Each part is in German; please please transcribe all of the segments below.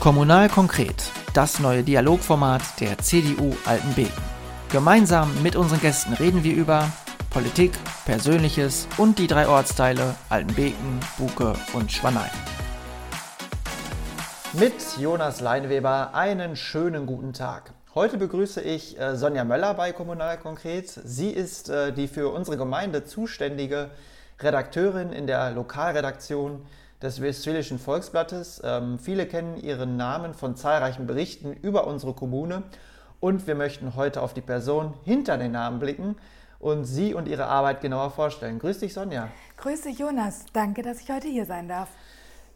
Kommunal konkret, das neue Dialogformat der CDU Altenbeken. Gemeinsam mit unseren Gästen reden wir über Politik, Persönliches und die drei Ortsteile Altenbeken, Buke und Schwanein. Mit Jonas Leinweber einen schönen guten Tag. Heute begrüße ich äh, Sonja Möller bei Kommunal Konkret. Sie ist äh, die für unsere Gemeinde zuständige Redakteurin in der Lokalredaktion des Westfälischen Volksblattes. Ähm, viele kennen ihren Namen von zahlreichen Berichten über unsere Kommune und wir möchten heute auf die Person hinter den Namen blicken und sie und ihre Arbeit genauer vorstellen. Grüß dich, Sonja. Grüß dich, Jonas. Danke, dass ich heute hier sein darf.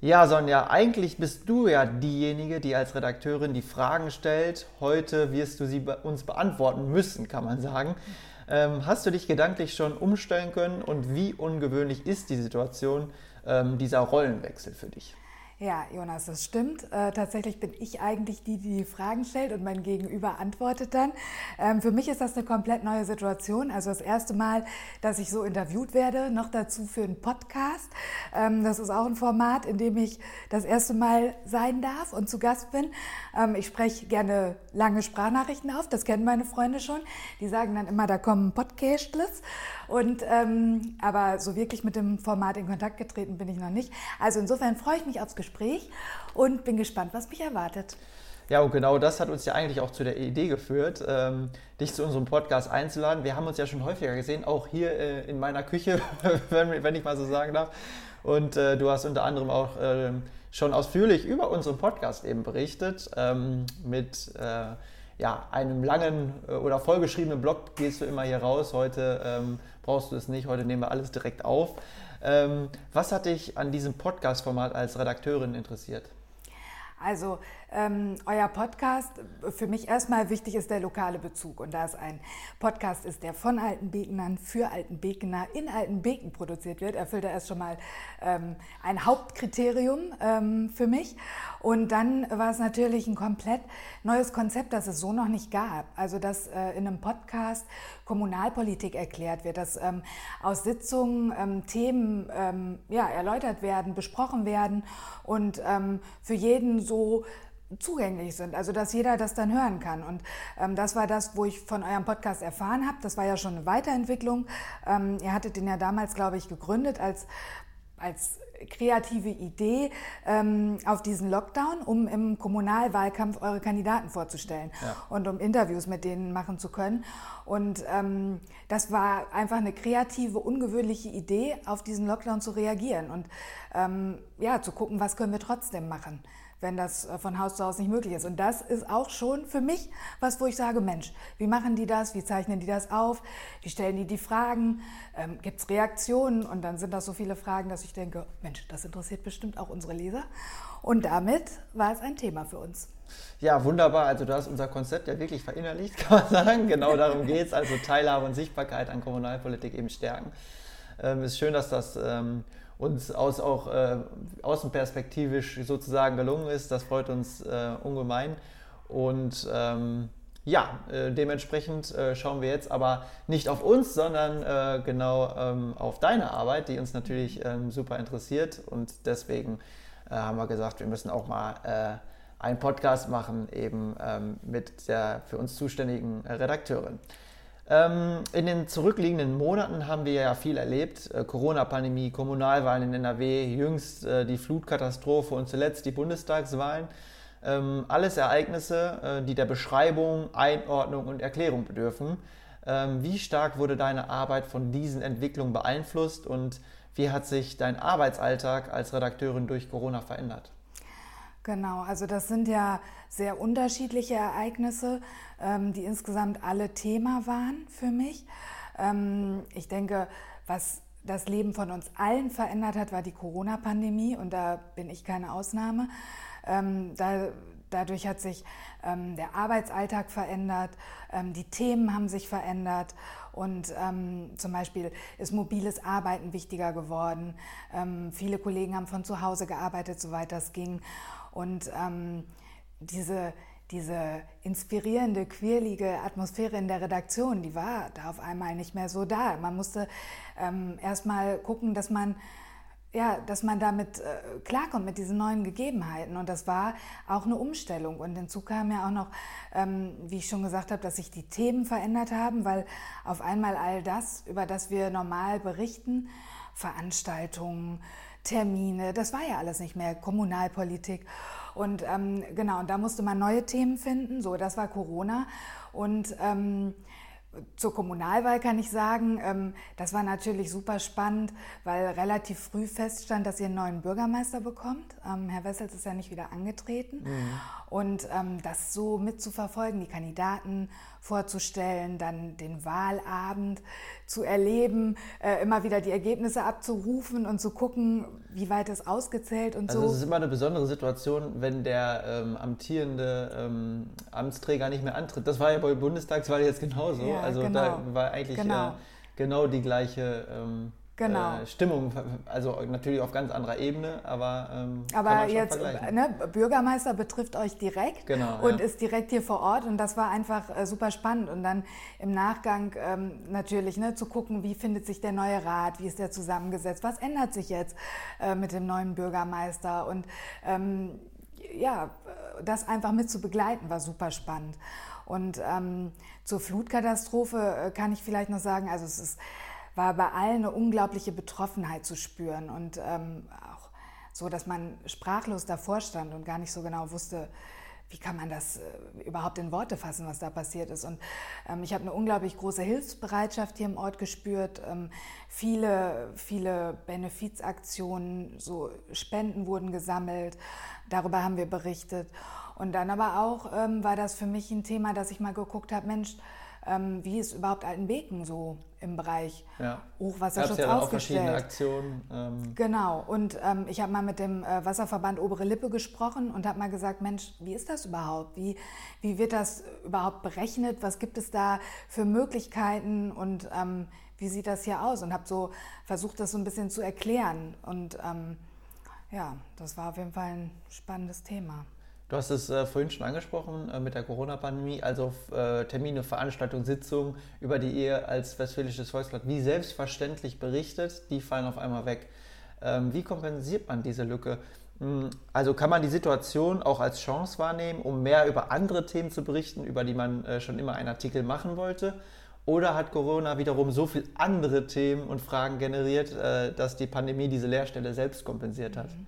Ja, Sonja, eigentlich bist du ja diejenige, die als Redakteurin die Fragen stellt. Heute wirst du sie uns beantworten müssen, kann man sagen. Ähm, hast du dich gedanklich schon umstellen können und wie ungewöhnlich ist die Situation, ähm, dieser Rollenwechsel für dich? Ja, Jonas, das stimmt. Äh, tatsächlich bin ich eigentlich die, die die Fragen stellt und mein Gegenüber antwortet dann. Ähm, für mich ist das eine komplett neue Situation. Also das erste Mal, dass ich so interviewt werde, noch dazu für einen Podcast. Ähm, das ist auch ein Format, in dem ich das erste Mal sein darf und zu Gast bin. Ähm, ich spreche gerne lange Sprachnachrichten auf, das kennen meine Freunde schon. Die sagen dann immer, da kommen Podcastless. Und ähm, aber so wirklich mit dem Format in Kontakt getreten bin ich noch nicht. Also insofern freue ich mich aufs Gespräch und bin gespannt, was mich erwartet. Ja, und genau das hat uns ja eigentlich auch zu der Idee geführt, ähm, dich zu unserem Podcast einzuladen. Wir haben uns ja schon häufiger gesehen, auch hier äh, in meiner Küche, wenn, wenn, ich mal so sagen darf. Und äh, du hast unter anderem auch äh, schon ausführlich über unseren Podcast eben berichtet, ähm, mit äh, ja, einem langen äh, oder vollgeschriebenen Blog gehst du immer hier raus. Heute ähm, brauchst du es nicht, heute nehmen wir alles direkt auf. Ähm, was hat dich an diesem Podcast-Format als Redakteurin interessiert? Also ähm, euer Podcast, für mich erstmal wichtig ist der lokale Bezug. Und da es ein Podcast ist, der von Altenbekenern für Altenbekener in Altenbeken produziert wird, erfüllt er erst schon mal ähm, ein Hauptkriterium ähm, für mich. Und dann war es natürlich ein komplett neues Konzept, das es so noch nicht gab. Also, dass äh, in einem Podcast Kommunalpolitik erklärt wird, dass ähm, aus Sitzungen ähm, Themen ähm, ja, erläutert werden, besprochen werden und für jeden so zugänglich sind, also dass jeder das dann hören kann. Und ähm, das war das, wo ich von eurem Podcast erfahren habe. Das war ja schon eine Weiterentwicklung. Ähm, ihr hattet den ja damals, glaube ich, gegründet als, als kreative Idee ähm, auf diesen Lockdown, um im Kommunalwahlkampf eure Kandidaten vorzustellen ja. und um Interviews mit denen machen zu können. Und ähm, das war einfach eine kreative, ungewöhnliche Idee, auf diesen Lockdown zu reagieren und ähm, ja, zu gucken, was können wir trotzdem machen wenn das äh, von Haus zu Haus nicht möglich ist. Und das ist auch schon für mich was, wo ich sage, Mensch, wie machen die das? Wie zeichnen die das auf? Wie stellen die die Fragen? Ähm, Gibt es Reaktionen? Und dann sind das so viele Fragen, dass ich denke, Mensch, das interessiert bestimmt auch unsere Leser. Und damit war es ein Thema für uns. Ja, wunderbar. Also du hast unser Konzept ja wirklich verinnerlicht, kann man sagen. Genau darum geht es. Also Teilhabe und Sichtbarkeit an Kommunalpolitik eben stärken. Ähm, ist schön, dass das ähm, uns aus, auch äh, außenperspektivisch sozusagen gelungen ist. Das freut uns äh, ungemein. Und ähm, ja, äh, dementsprechend äh, schauen wir jetzt aber nicht auf uns, sondern äh, genau ähm, auf deine Arbeit, die uns natürlich ähm, super interessiert. Und deswegen äh, haben wir gesagt, wir müssen auch mal einen Podcast machen, eben ähm, mit der für uns zuständigen Redakteurin. Ähm, in den zurückliegenden Monaten haben wir ja viel erlebt. Äh, Corona-Pandemie, Kommunalwahlen in NRW, jüngst äh, die Flutkatastrophe und zuletzt die Bundestagswahlen. Ähm, alles Ereignisse, äh, die der Beschreibung, Einordnung und Erklärung bedürfen. Ähm, wie stark wurde deine Arbeit von diesen Entwicklungen beeinflusst und wie hat sich dein Arbeitsalltag als Redakteurin durch Corona verändert? Genau, also das sind ja sehr unterschiedliche Ereignisse, ähm, die insgesamt alle Thema waren für mich. Ähm, ich denke, was das Leben von uns allen verändert hat, war die Corona-Pandemie und da bin ich keine Ausnahme. Ähm, da, dadurch hat sich ähm, der Arbeitsalltag verändert, ähm, die Themen haben sich verändert und ähm, zum Beispiel ist mobiles Arbeiten wichtiger geworden. viele Kollegen haben von zu Hause gearbeitet, soweit das ging. Und ähm, diese, diese inspirierende, quirlige Atmosphäre in der Redaktion, die war da auf einmal nicht mehr so da. Man musste ähm, erst mal gucken, dass man ja, dass man damit äh, klarkommt mit diesen neuen Gegebenheiten. Und das war auch eine Umstellung. Und hinzu kam ja auch noch, ähm, wie ich schon gesagt habe, dass sich die Themen verändert haben, weil auf einmal all das, über das wir normal berichten, Veranstaltungen, Termine, das war ja alles nicht mehr, Kommunalpolitik. Und ähm, genau, und da musste man neue Themen finden. So, das war Corona. Und ähm, zur Kommunalwahl kann ich sagen, ähm, das war natürlich super spannend, weil relativ früh feststand, dass ihr einen neuen Bürgermeister bekommt. Ähm, Herr Wessels ist ja nicht wieder angetreten. Mhm. Und ähm, das so mitzuverfolgen, die Kandidaten vorzustellen, dann den Wahlabend zu erleben, äh, immer wieder die Ergebnisse abzurufen und zu gucken, wie weit es ausgezählt und also so. Also es ist immer eine besondere Situation, wenn der ähm, amtierende ähm, Amtsträger nicht mehr antritt. Das war ja bei Bundestagswahl jetzt genauso. Ja, also genau. da war eigentlich genau, äh, genau die gleiche ähm, genau. äh, Stimmung, also natürlich auf ganz anderer Ebene, aber ähm, aber jetzt ne, Bürgermeister betrifft euch direkt genau, und ja. ist direkt hier vor Ort und das war einfach äh, super spannend und dann im Nachgang ähm, natürlich ne, zu gucken, wie findet sich der neue Rat, wie ist der zusammengesetzt, was ändert sich jetzt äh, mit dem neuen Bürgermeister und ähm, ja, das einfach mit zu begleiten war super spannend. Und ähm, zur Flutkatastrophe äh, kann ich vielleicht noch sagen, also es ist war bei allen eine unglaubliche Betroffenheit zu spüren und ähm, auch so, dass man sprachlos davor stand und gar nicht so genau wusste, wie kann man das äh, überhaupt in Worte fassen, was da passiert ist. Und ähm, ich habe eine unglaublich große Hilfsbereitschaft hier im Ort gespürt. Ähm, viele, viele Benefizaktionen, so Spenden wurden gesammelt. Darüber haben wir berichtet. Und dann aber auch ähm, war das für mich ein Thema, dass ich mal geguckt habe, Mensch, ähm, wie ist überhaupt Altenbeken so im Bereich ja. Hochwasserschutz ja aufgestellt. Auch verschiedene Aktionen. Ähm. Genau. Und ähm, ich habe mal mit dem äh, Wasserverband Obere Lippe gesprochen und habe mal gesagt, Mensch, wie ist das überhaupt? Wie, wie wird das überhaupt berechnet? Was gibt es da für Möglichkeiten und ähm, wie sieht das hier aus? Und habe so versucht, das so ein bisschen zu erklären. Und ähm, ja, das war auf jeden Fall ein spannendes Thema. Du hast es äh, vorhin schon angesprochen äh, mit der Corona-Pandemie, also äh, Termine, Veranstaltungen, Sitzungen, über die ihr als Westfälisches Volksblatt wie selbstverständlich berichtet, die fallen auf einmal weg. Ähm, wie kompensiert man diese Lücke? Hm, also kann man die Situation auch als Chance wahrnehmen, um mehr über andere Themen zu berichten, über die man äh, schon immer einen Artikel machen wollte? Oder hat Corona wiederum so viele andere Themen und Fragen generiert, äh, dass die Pandemie diese Leerstelle selbst kompensiert hat? Mhm.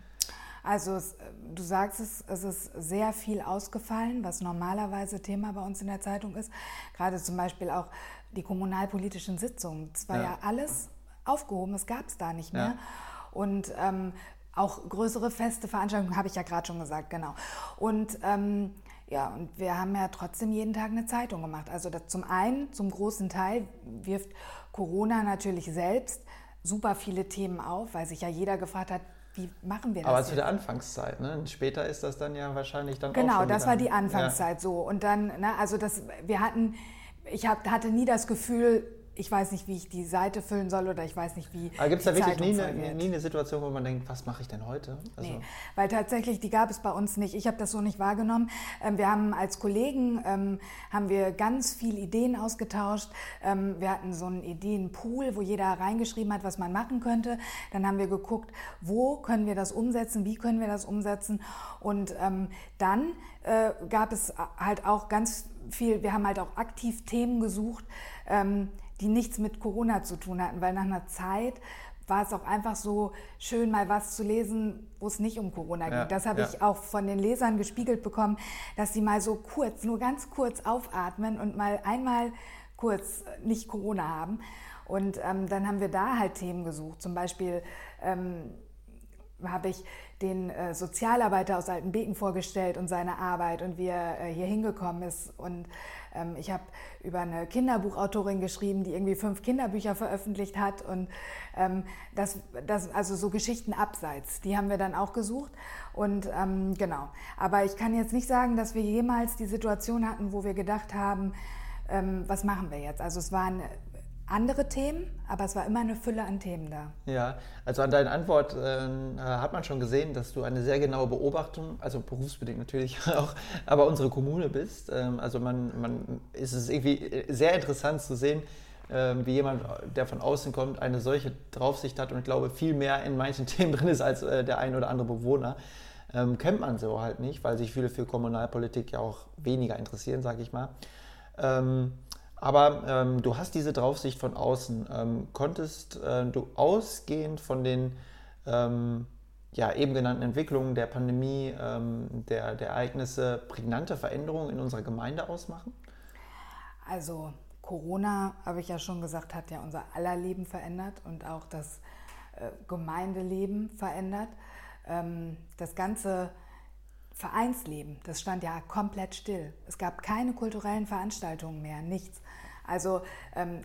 Also es, du sagst es, es ist sehr viel ausgefallen, was normalerweise Thema bei uns in der Zeitung ist. Gerade zum Beispiel auch die kommunalpolitischen Sitzungen. Es war ja, ja alles aufgehoben, es gab es da nicht mehr. Ja. Und ähm, auch größere Feste, Veranstaltungen, habe ich ja gerade schon gesagt, genau. Und ähm, ja, und wir haben ja trotzdem jeden Tag eine Zeitung gemacht. Also das, zum einen, zum großen Teil wirft Corona natürlich selbst super viele Themen auf, weil sich ja jeder gefragt hat, wie machen wir das? Aber zu der Anfangszeit, ne? Später ist das dann ja wahrscheinlich dann genau, auch Genau, das war die Anfangszeit ja. so. Und dann, ne, also das, wir hatten, ich hab, hatte nie das Gefühl, ich weiß nicht, wie ich die Seite füllen soll oder ich weiß nicht, wie. Aber gibt es da wirklich nie eine, nie eine, Situation, wo man denkt, was mache ich denn heute? Also nee, weil tatsächlich, die gab es bei uns nicht. Ich habe das so nicht wahrgenommen. Ähm, wir haben als Kollegen ähm, haben wir ganz viele Ideen ausgetauscht. Ähm, wir hatten so einen Ideenpool, wo jeder reingeschrieben hat, was man machen könnte. Dann haben wir geguckt, wo können wir das umsetzen, wie können wir das umsetzen. Und dann äh, gab es halt auch ganz viel, wir haben halt auch aktiv Themen gesucht, die nichts mit Corona zu tun hatten, weil nach einer Zeit war es auch einfach so schön, mal was zu lesen, wo es nicht um Corona ja, geht. Das habe ja. ich auch von den Lesern gespiegelt bekommen, dass sie mal so kurz, nur ganz kurz aufatmen und mal einmal kurz nicht Corona haben. Und ähm, dann haben wir da halt Themen gesucht. Zum Beispiel ähm, habe ich den äh, Sozialarbeiter aus Altenbeken vorgestellt und seine Arbeit und wie er äh, hier hingekommen ist. Und ich habe über eine Kinderbuchautorin geschrieben, die irgendwie fünf Kinderbücher veröffentlicht hat. Und ähm, das, das, also so Geschichten abseits, die haben wir dann auch gesucht. Und ähm, genau. Aber ich kann jetzt nicht sagen, dass wir jemals die Situation hatten, wo wir gedacht haben, ähm, was machen wir jetzt? Also es waren andere Themen, aber es war immer eine Fülle an Themen da. Ja, also an deiner Antwort äh, hat man schon gesehen, dass du eine sehr genaue Beobachtung, also berufsbedingt natürlich auch, aber unsere Kommune bist. Ähm, also man, man ist es irgendwie sehr interessant zu sehen, ähm, wie jemand, der von außen kommt, eine solche Draufsicht hat und ich glaube, viel mehr in manchen Themen drin ist als äh, der ein oder andere Bewohner. Ähm, kennt man so halt nicht, weil sich viele für Kommunalpolitik ja auch weniger interessieren, sage ich mal. Ähm, aber ähm, du hast diese Draufsicht von außen. Ähm, konntest äh, du ausgehend von den ähm, ja, eben genannten Entwicklungen der Pandemie, ähm, der, der Ereignisse prägnante Veränderungen in unserer Gemeinde ausmachen? Also Corona, habe ich ja schon gesagt, hat ja unser aller Leben verändert und auch das äh, Gemeindeleben verändert. Ähm, das ganze Vereinsleben, das stand ja komplett still. Es gab keine kulturellen Veranstaltungen mehr, nichts. Also ähm,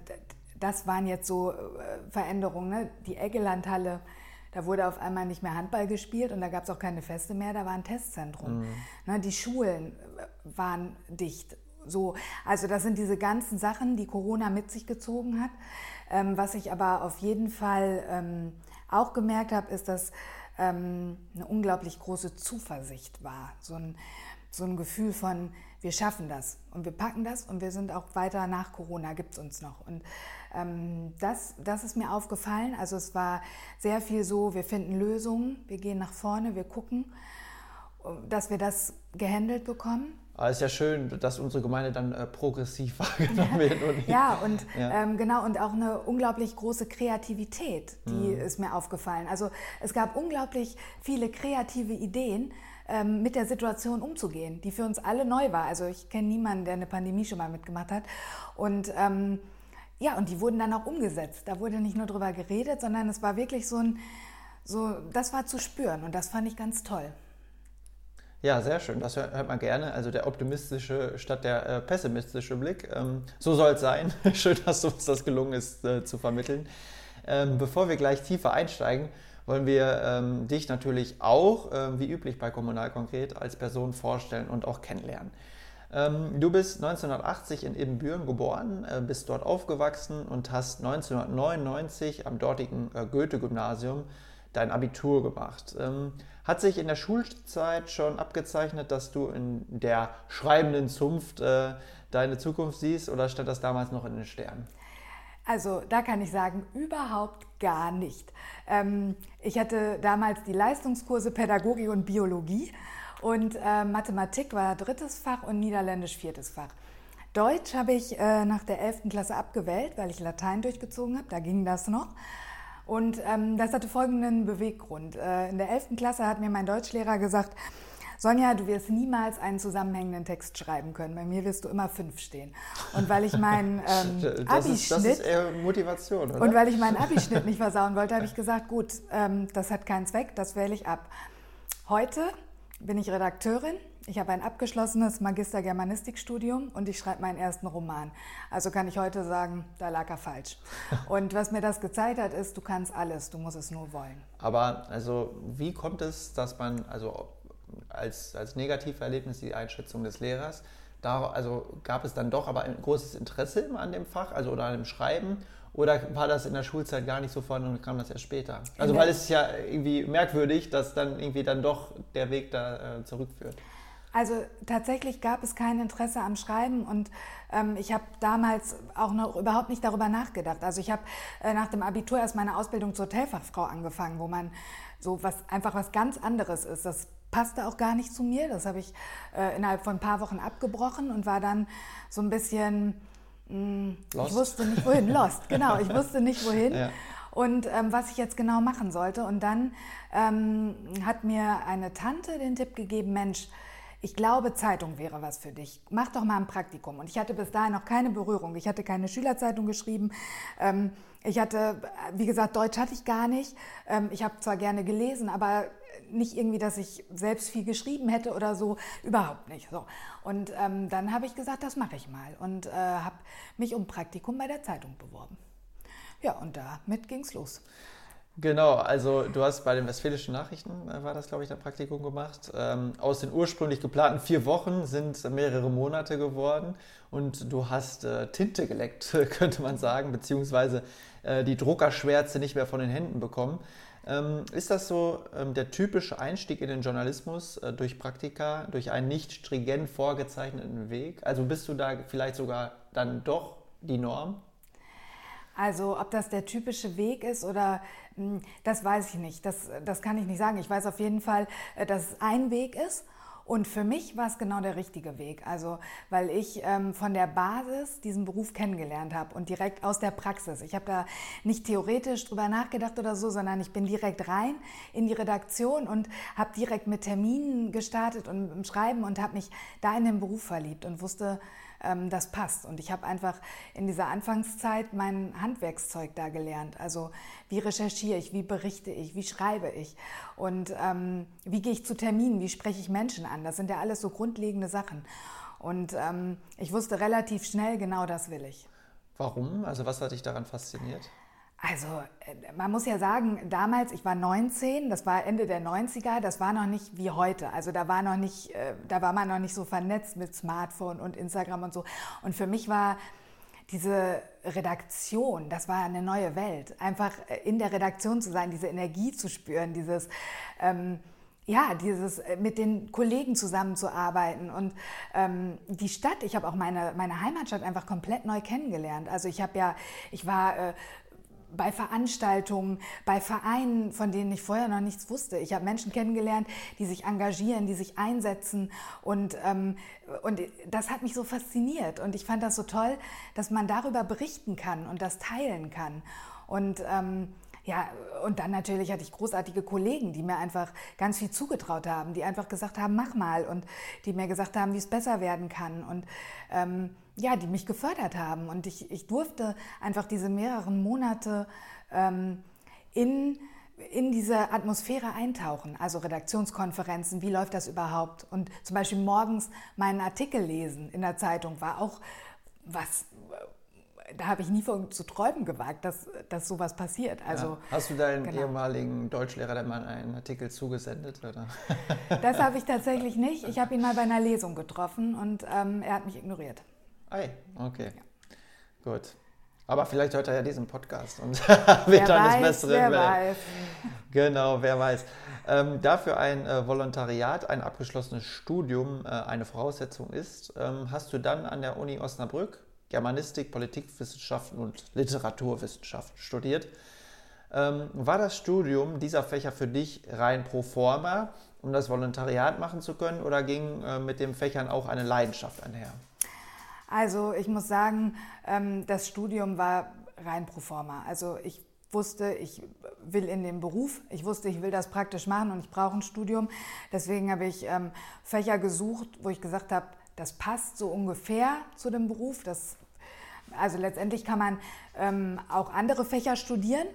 das waren jetzt so äh, Veränderungen. Ne? Die Eggelandhalle, da wurde auf einmal nicht mehr Handball gespielt und da gab es auch keine Feste mehr, da war ein Testzentrum. Mhm. Ne? Die Schulen äh, waren dicht. So, also das sind diese ganzen Sachen, die Corona mit sich gezogen hat. Ähm, was ich aber auf jeden Fall ähm, auch gemerkt habe, ist, dass ähm, eine unglaublich große Zuversicht war. So ein, so ein Gefühl von, wir schaffen das und wir packen das und wir sind auch weiter nach Corona, gibt es uns noch. Und ähm, das, das ist mir aufgefallen. Also es war sehr viel so, wir finden Lösungen, wir gehen nach vorne, wir gucken, dass wir das gehandelt bekommen. Aber es ist ja schön, dass unsere Gemeinde dann äh, progressiv wahrgenommen wird. Und ja, und ja. Ähm, genau, und auch eine unglaublich große Kreativität, die mhm. ist mir aufgefallen. Also es gab unglaublich viele kreative Ideen, ähm, mit der Situation umzugehen, die für uns alle neu war. Also ich kenne niemanden, der eine Pandemie schon mal mitgemacht hat. Und ähm, ja, und die wurden dann auch umgesetzt. Da wurde nicht nur drüber geredet, sondern es war wirklich so ein, so, das war zu spüren und das fand ich ganz toll. Ja, sehr schön. Das hört man gerne. Also der optimistische statt der äh, pessimistische Blick. Ähm, so soll es sein. schön, dass uns das gelungen ist äh, zu vermitteln. Ähm, bevor wir gleich tiefer einsteigen, wollen wir ähm, dich natürlich auch, äh, wie üblich bei Kommunal Konkret, als Person vorstellen und auch kennenlernen. Ähm, du bist 1980 in Ibbenbüren geboren, äh, bist dort aufgewachsen und hast 1999 am dortigen äh, Goethe-Gymnasium dein Abitur gemacht. Ähm, hat sich in der Schulzeit schon abgezeichnet, dass du in der schreibenden Zunft äh, deine Zukunft siehst oder stand das damals noch in den Sternen? Also da kann ich sagen, überhaupt gar nicht. Ähm, ich hatte damals die Leistungskurse Pädagogik und Biologie und äh, Mathematik war drittes Fach und Niederländisch viertes Fach. Deutsch habe ich äh, nach der 11. Klasse abgewählt, weil ich Latein durchgezogen habe, da ging das noch. Und ähm, das hatte folgenden Beweggrund. Äh, in der 11. Klasse hat mir mein Deutschlehrer gesagt, Sonja, du wirst niemals einen zusammenhängenden Text schreiben können. Bei mir wirst du immer fünf stehen. Und weil ich meinen ähm, Abischnitt Motivation, oder? und weil ich meinen Abischnitt nicht versauen wollte, habe ich gesagt, gut, ähm, das hat keinen Zweck, das wähle ich ab. Heute bin ich Redakteurin ich habe ein abgeschlossenes Magister Germanistikstudium und ich schreibe meinen ersten Roman. Also kann ich heute sagen, da lag er falsch. Und was mir das gezeigt hat, ist, du kannst alles, du musst es nur wollen. Aber also wie kommt es, dass man, also als, als Negativerlebnis die Einschätzung des Lehrers, da, also gab es dann doch aber ein großes Interesse an dem Fach, also oder an dem Schreiben oder war das in der Schulzeit gar nicht so vorhanden und kam das erst später? Also weil es ist ja irgendwie merkwürdig, dass dann irgendwie dann doch der Weg da äh, zurückführt. Also tatsächlich gab es kein Interesse am Schreiben und ähm, ich habe damals auch noch überhaupt nicht darüber nachgedacht. Also ich habe äh, nach dem Abitur erst meine Ausbildung zur Hotelfachfrau angefangen, wo man so was einfach was ganz anderes ist. Das passte auch gar nicht zu mir. Das habe ich äh, innerhalb von ein paar Wochen abgebrochen und war dann so ein bisschen, mh, hm, ich wusste nicht wohin, lost, genau, ich wusste nicht wohin. Ja und ähm, was ich jetzt genau machen sollte. Und dann ähm, hat mir eine Tante den Tipp gegeben, Mensch, ich glaube, Zeitung wäre was für dich. Mach doch mal ein Praktikum. Und ich hatte bis dahin noch keine Berührung. Ich hatte keine Schülerzeitung geschrieben. Ähm, ich hatte, wie gesagt, Deutsch hatte ich gar nicht. Ähm, ich habe zwar gerne gelesen, aber nicht irgendwie, dass ich selbst viel geschrieben hätte oder so, überhaupt nicht. So. Und ähm, dann habe ich gesagt, das mache ich mal und äh, habe mich um Praktikum bei der Zeitung beworben. Ja, und damit ging es los. Genau, also du hast bei den Westfälischen Nachrichten, äh, war das glaube ich, dein Praktikum gemacht. Ähm, aus den ursprünglich geplanten vier Wochen sind mehrere Monate geworden und du hast äh, Tinte geleckt, könnte man sagen, beziehungsweise äh, die Druckerschwärze nicht mehr von den Händen bekommen. Ähm, ist das so ähm, der typische Einstieg in den Journalismus äh, durch Praktika, durch einen nicht stringent vorgezeichneten Weg? Also bist du da vielleicht sogar dann doch die Norm? Also ob das der typische Weg ist oder hm, das weiß ich nicht. Das, das kann ich nicht sagen. Ich weiß auf jeden Fall, äh, dass es ein Weg ist. Und für mich war es genau der richtige Weg. Also, weil ich ähm, von der Basis diesen Beruf kennengelernt habe und direkt aus der Praxis. Ich habe da nicht theoretisch drüber nachgedacht oder so, sondern ich bin direkt rein in die Redaktion und habe direkt mit Terminen gestartet und im Schreiben und habe mich da in den Beruf verliebt und wusste, ähm, das passt. Und ich habe einfach in dieser Anfangszeit mein Handwerkszeug da gelernt. Also wie recherchiere ich, wie berichte ich, wie schreibe ich und ähm, wie gehe ich zu Terminen, wie spreche ich Menschen an. Das sind ja alles so grundlegende Sachen. Und ähm, ich wusste relativ schnell, genau das will ich. Warum? Also was hat dich daran fasziniert? Also äh, man muss ja sagen, damals, ich war 19, das war Ende der 90er, das war noch nicht wie heute. Also da war noch nicht, äh, da war man noch nicht so vernetzt mit Smartphone und Instagram und so. Und für mich war diese Redaktion, das war eine neue Welt. Einfach äh, in der Redaktion zu sein, diese Energie zu spüren, dieses ähm, ja, dieses mit den Kollegen zusammenzuarbeiten und ähm, die Stadt, ich habe auch meine, meine Heimatstadt einfach komplett neu kennengelernt. Also ich habe ja, ich war äh, bei Veranstaltungen, bei Vereinen, von denen ich vorher noch nichts wusste. Ich habe Menschen kennengelernt, die sich engagieren, die sich einsetzen und, ähm, und das hat mich so fasziniert und ich fand das so toll, dass man darüber berichten kann und das teilen kann. Und ähm, ja, und dann natürlich hatte ich großartige Kollegen, die mir einfach ganz viel zugetraut haben, die einfach gesagt haben, mach mal und die mir gesagt haben, wie es besser werden kann und ähm, ja, die mich gefördert haben. Und ich, ich durfte einfach diese mehreren Monate ähm, in in diese Atmosphäre eintauchen, also Redaktionskonferenzen, wie läuft das überhaupt? Und zum Beispiel morgens meinen Artikel lesen in der Zeitung war auch was, da habe ich nie von zu träumen gewagt, dass, dass sowas passiert. Also, ja. Hast du deinen genau. ehemaligen Deutschlehrer dann mal einen Artikel zugesendet? Oder? Das habe ich tatsächlich nicht. Ich habe ihn mal bei einer Lesung getroffen und ähm, er hat mich ignoriert. Ei, okay. Ja. Gut. Aber vielleicht hört er ja diesen Podcast und wird dann das Bessere wer weiß. Genau, wer weiß. Ähm, dafür ein äh, Volontariat, ein abgeschlossenes Studium äh, eine Voraussetzung ist, ähm, hast du dann an der Uni Osnabrück Germanistik, Politikwissenschaften und Literaturwissenschaften studiert. Ähm, war das Studium dieser Fächer für dich rein pro forma, um das Volontariat machen zu können, oder ging äh, mit den Fächern auch eine Leidenschaft einher? Also ich muss sagen, ähm, das Studium war rein pro forma. Also ich wusste, ich will in den Beruf, ich wusste, ich will das praktisch machen und ich brauche ein Studium. Deswegen habe ich ähm, Fächer gesucht, wo ich gesagt habe, das passt so ungefähr zu dem Beruf. Das, also letztendlich kann man ähm, auch andere Fächer studieren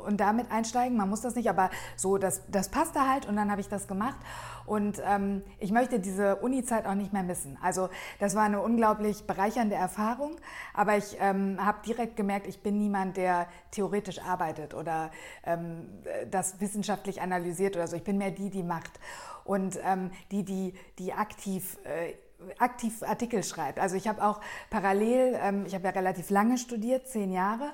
und damit einsteigen. Man muss das nicht, aber so, das, das passte halt und dann habe ich das gemacht. Und ähm, ich möchte diese Uni-Zeit auch nicht mehr missen. Also das war eine unglaublich bereichernde Erfahrung, aber ich ähm, habe direkt gemerkt, ich bin niemand, der theoretisch arbeitet oder ähm, das wissenschaftlich analysiert oder so. Ich bin mehr die, die macht und ähm, die, die, die aktiv äh, aktiv Artikel schreibt. Also ich habe auch parallel, ähm, ich habe ja relativ lange studiert, zehn Jahre,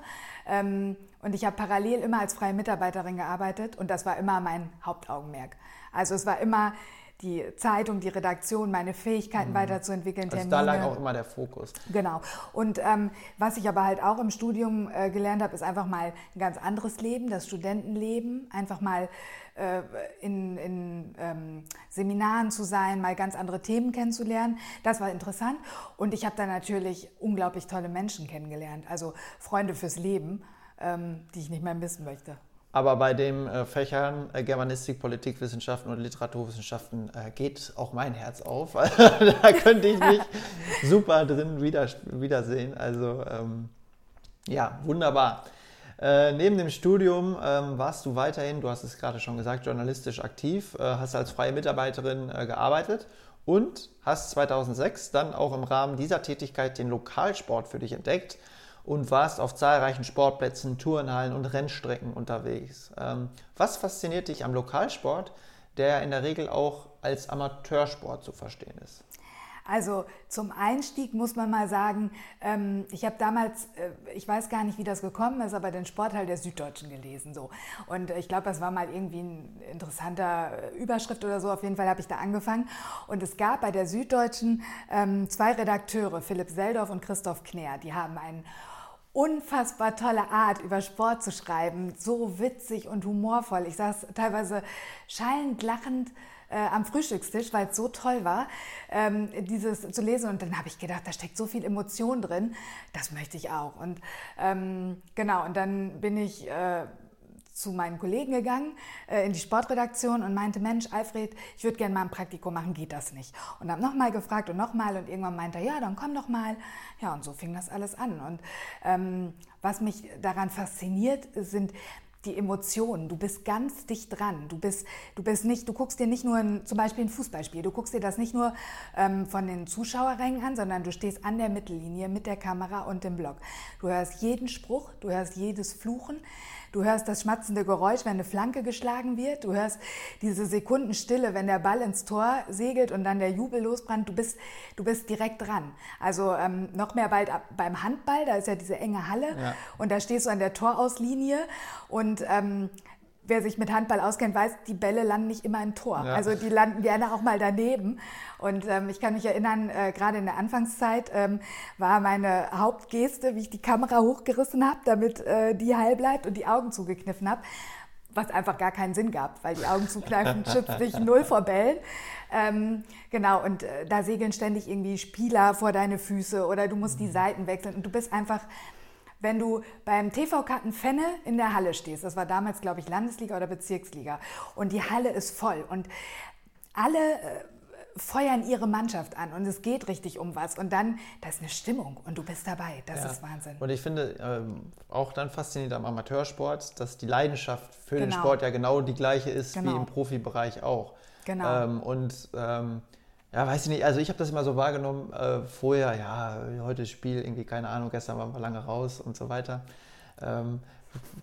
ähm, und ich habe parallel immer als freie Mitarbeiterin gearbeitet und das war immer mein Hauptaugenmerk. Also es war immer die Zeitung, die Redaktion, meine Fähigkeiten mhm. weiterzuentwickeln. Also da lag auch immer der Fokus. Genau. Und ähm, was ich aber halt auch im Studium äh, gelernt habe, ist einfach mal ein ganz anderes Leben, das Studentenleben, einfach mal äh, in, in ähm, Seminaren zu sein, mal ganz andere Themen kennenzulernen. Das war interessant. Und ich habe da natürlich unglaublich tolle Menschen kennengelernt, also Freunde fürs Leben, ähm, die ich nicht mehr missen möchte. Aber bei den äh, Fächern äh, Germanistik, Politikwissenschaften und Literaturwissenschaften äh, geht auch mein Herz auf. da könnte ich mich super drin wieder, wiedersehen. Also ähm, ja, wunderbar. Äh, neben dem Studium ähm, warst du weiterhin, du hast es gerade schon gesagt, journalistisch aktiv, äh, hast als freie Mitarbeiterin äh, gearbeitet und hast 2006 dann auch im Rahmen dieser Tätigkeit den Lokalsport für dich entdeckt und warst auf zahlreichen Sportplätzen, Turnhallen und Rennstrecken unterwegs. Ähm, was fasziniert dich am Lokalsport, der in der Regel auch als Amateursport zu verstehen ist? Also zum Einstieg muss man mal sagen, ähm, ich habe damals, äh, ich weiß gar nicht, wie das gekommen ist, aber den Sportteil der Süddeutschen gelesen. So. Und ich glaube, das war mal irgendwie ein interessanter äh, Überschrift oder so. Auf jeden Fall habe ich da angefangen. Und es gab bei der Süddeutschen ähm, zwei Redakteure, Philipp Seldorf und Christoph Kner. Die haben einen unfassbar tolle Art, über Sport zu schreiben. So witzig und humorvoll. Ich saß teilweise schallend lachend äh, am Frühstückstisch, weil es so toll war, ähm, dieses zu lesen. Und dann habe ich gedacht, da steckt so viel Emotion drin, das möchte ich auch. Und ähm, genau, und dann bin ich äh, zu meinen Kollegen gegangen äh, in die Sportredaktion und meinte, Mensch, Alfred, ich würde gerne mal ein Praktikum machen, geht das nicht? Und habe nochmal gefragt und nochmal und irgendwann meinte er, ja, dann komm doch mal. Ja, und so fing das alles an. Und ähm, was mich daran fasziniert, sind die Emotionen. Du bist ganz dicht dran. Du bist, du bist nicht, du guckst dir nicht nur ein, zum Beispiel ein Fußballspiel, du guckst dir das nicht nur ähm, von den Zuschauerrängen an, sondern du stehst an der Mittellinie mit der Kamera und dem Block. Du hörst jeden Spruch, du hörst jedes Fluchen. Du hörst das schmatzende Geräusch, wenn eine Flanke geschlagen wird. Du hörst diese Sekundenstille, wenn der Ball ins Tor segelt und dann der Jubel losbrannt. Du bist, du bist direkt dran. Also ähm, noch mehr bald beim Handball, da ist ja diese enge Halle ja. und da stehst du an der Torauslinie und ähm, wer sich mit Handball auskennt, weiß, die Bälle landen nicht immer im Tor. Ja. Also die landen gerne auch mal daneben. Und ähm, ich kann mich erinnern, äh, gerade in der Anfangszeit ähm, war meine Hauptgeste, wie ich die Kamera hochgerissen habe, damit äh, die heil bleibt und die Augen zugekniffen habe. Was einfach gar keinen Sinn gab, weil die Augen zukneifen schützt dich null vor Bällen. Ähm, genau, und äh, da segeln ständig irgendwie Spieler vor deine Füße oder du musst die Seiten wechseln und du bist einfach wenn du beim TV Karten Fenne in der Halle stehst, das war damals, glaube ich, Landesliga oder Bezirksliga, und die Halle ist voll und alle äh, feuern ihre Mannschaft an und es geht richtig um was und dann, da ist eine Stimmung und du bist dabei. Das ja. ist Wahnsinn. Und ich finde ähm, auch dann faszinierend am Amateursport, dass die Leidenschaft für genau. den Sport ja genau die gleiche ist genau. wie im Profibereich auch. Genau. Ähm, und ähm, ja, weiß ich nicht. Also ich habe das immer so wahrgenommen, äh, vorher, ja, heute Spiel, irgendwie, keine Ahnung, gestern waren wir lange raus und so weiter. Ähm,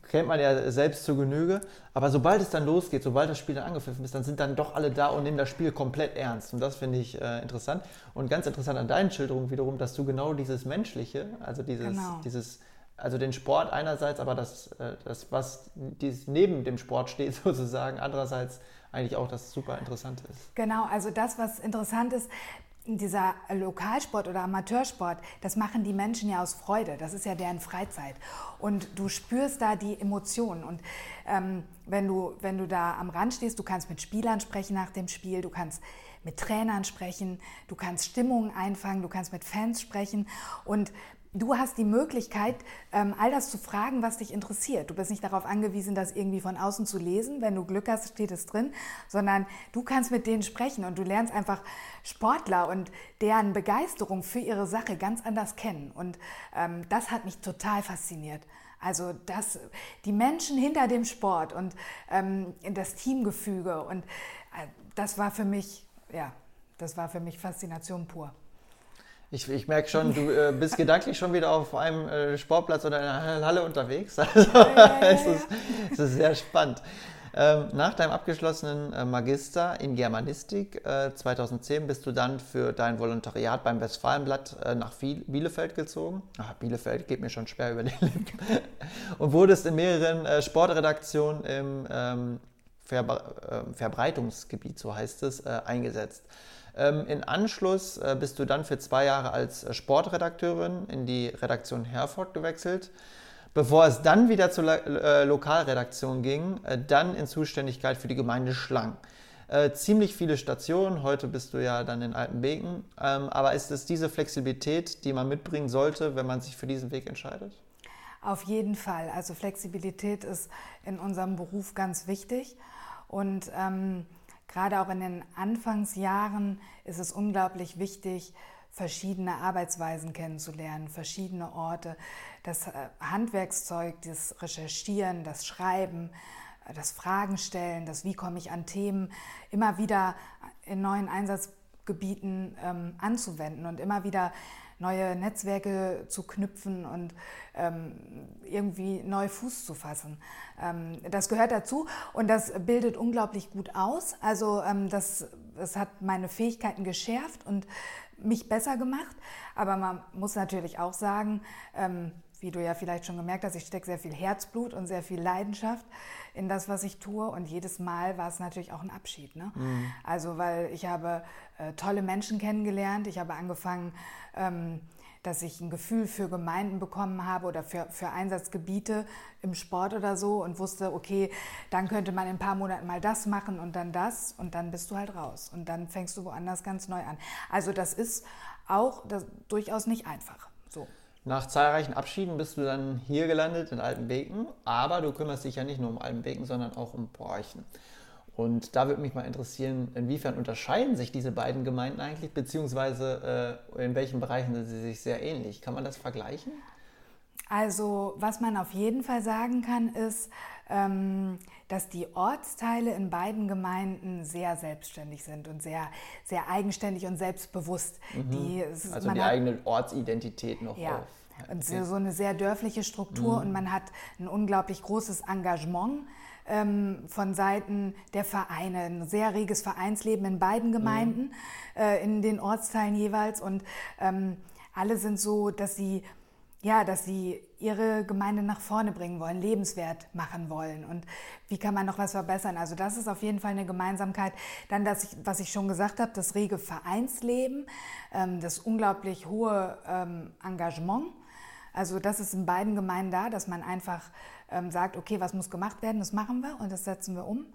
kennt man ja selbst zur Genüge. Aber sobald es dann losgeht, sobald das Spiel dann angepfiffen ist, dann sind dann doch alle da und nehmen das Spiel komplett ernst. Und das finde ich äh, interessant. Und ganz interessant an deinen Schilderungen wiederum, dass du genau dieses Menschliche, also dieses, genau. dieses also den Sport einerseits, aber das, äh, das was dieses neben dem Sport steht sozusagen, andererseits eigentlich auch das super interessant ist. Genau, also das, was interessant ist, dieser Lokalsport oder Amateursport, das machen die Menschen ja aus Freude. Das ist ja deren Freizeit. Und du spürst da die Emotionen. Und ähm, wenn, du, wenn du da am Rand stehst, du kannst mit Spielern sprechen nach dem Spiel, du kannst mit Trainern sprechen, du kannst Stimmungen einfangen, du kannst mit Fans sprechen. Und du hast die Möglichkeit, ähm, all das zu fragen, was dich interessiert. Du bist nicht darauf angewiesen, das irgendwie von außen zu lesen. Wenn du Glück hast, steht es drin, sondern du kannst mit denen sprechen und du lernst einfach Sportler und deren Begeisterung für ihre Sache ganz anders kennen. Und ähm, das hat mich total fasziniert. Also das, die Menschen hinter dem Sport und ähm, das Teamgefüge und äh, das war für mich, ja, das war für mich Faszination pur. Ich, ich merke schon, du äh, bist gedanklich schon wieder auf einem äh, Sportplatz oder in einer Halle unterwegs. Also, ja, ja, ja, es, ist, es, ist, sehr spannend. Ähm, nach deinem abgeschlossenen äh, Magister in Germanistik 2010 äh, bist du dann für dein Volontariat beim Westfalenblatt äh, nach Bielefeld gezogen. Ach, Bielefeld geht mir schon schwer über den Lippen. Und wurdest in mehreren äh, Sportredaktionen im ähm, Verbre Verbreitungsgebiet, so heißt es, eingesetzt. Ähm, in Anschluss äh, bist du dann für zwei Jahre als äh, Sportredakteurin in die Redaktion Herford gewechselt. Bevor es dann wieder zur äh, Lokalredaktion ging, dann in Zuständigkeit für die Gemeinde Schlang. ziemlich viele Stationen, heute bist du ja dann in Altenbeken, ähm, aber ist es diese Flexibilität, die man mitbringen sollte, wenn man sich für diesen Weg entscheidet? Auf jeden Fall. Also Flexibilität ist in unserem Beruf ganz wichtig und ähm, Gerade auch in den Anfangsjahren ist es unglaublich wichtig, verschiedene Arbeitsweisen kennenzulernen, verschiedene Orte, das äh, Handwerkszeug, das Recherchieren, das Schreiben, äh, das Fragen stellen, das Wie komme ich an Themen, immer wieder in neuen Einsatzgebieten ähm, anzuwenden und immer wieder neue Netzwerke zu knüpfen und ähm, irgendwie neu Fuß zu fassen. Ähm, das gehört dazu und das bildet unglaublich gut aus. Also ähm, das, das hat meine Fähigkeiten geschärft und mich besser gemacht. Aber man muss natürlich auch sagen, ähm, wie du ja vielleicht schon gemerkt hast, ich stecke sehr viel Herzblut und sehr viel Leidenschaft in das, was ich tue. Und jedes Mal war es natürlich auch ein Abschied. Ne? Mhm. Also, weil ich habe tolle Menschen kennengelernt. Ich habe angefangen, ähm, dass ich ein Gefühl für Gemeinden bekommen habe oder für, für Einsatzgebiete im Sport oder so und wusste, okay, dann könnte man in ein paar Monaten mal das machen und dann das und dann bist du halt raus und dann fängst du woanders ganz neu an. Also das ist auch das, durchaus nicht einfach. So. Nach zahlreichen Abschieden bist du dann hier gelandet in Altenbeken, aber du kümmerst dich ja nicht nur um Altenbeken, sondern auch um Borchen. Und da würde mich mal interessieren, inwiefern unterscheiden sich diese beiden Gemeinden eigentlich, beziehungsweise äh, in welchen Bereichen sind sie sich sehr ähnlich? Kann man das vergleichen? Also, was man auf jeden Fall sagen kann, ist, ähm, dass die Ortsteile in beiden Gemeinden sehr selbstständig sind und sehr, sehr eigenständig und selbstbewusst. Mhm. Die, also die hat, eigene Ortsidentität noch ja. auf. Und so eine sehr dörfliche Struktur mhm. und man hat ein unglaublich großes Engagement ähm, von Seiten der Vereine, ein sehr reges Vereinsleben in beiden Gemeinden, mhm. äh, in den Ortsteilen jeweils. Und ähm, alle sind so, dass sie ja, dass sie ihre Gemeinde nach vorne bringen wollen, lebenswert machen wollen und wie kann man noch was verbessern. Also das ist auf jeden Fall eine Gemeinsamkeit. Dann das, was ich schon gesagt habe, das rege Vereinsleben, ähm, das unglaublich hohe ähm, Engagement. Also das ist in beiden Gemeinden da, dass man einfach ähm, sagt, okay, was muss gemacht werden, das machen wir und das setzen wir um.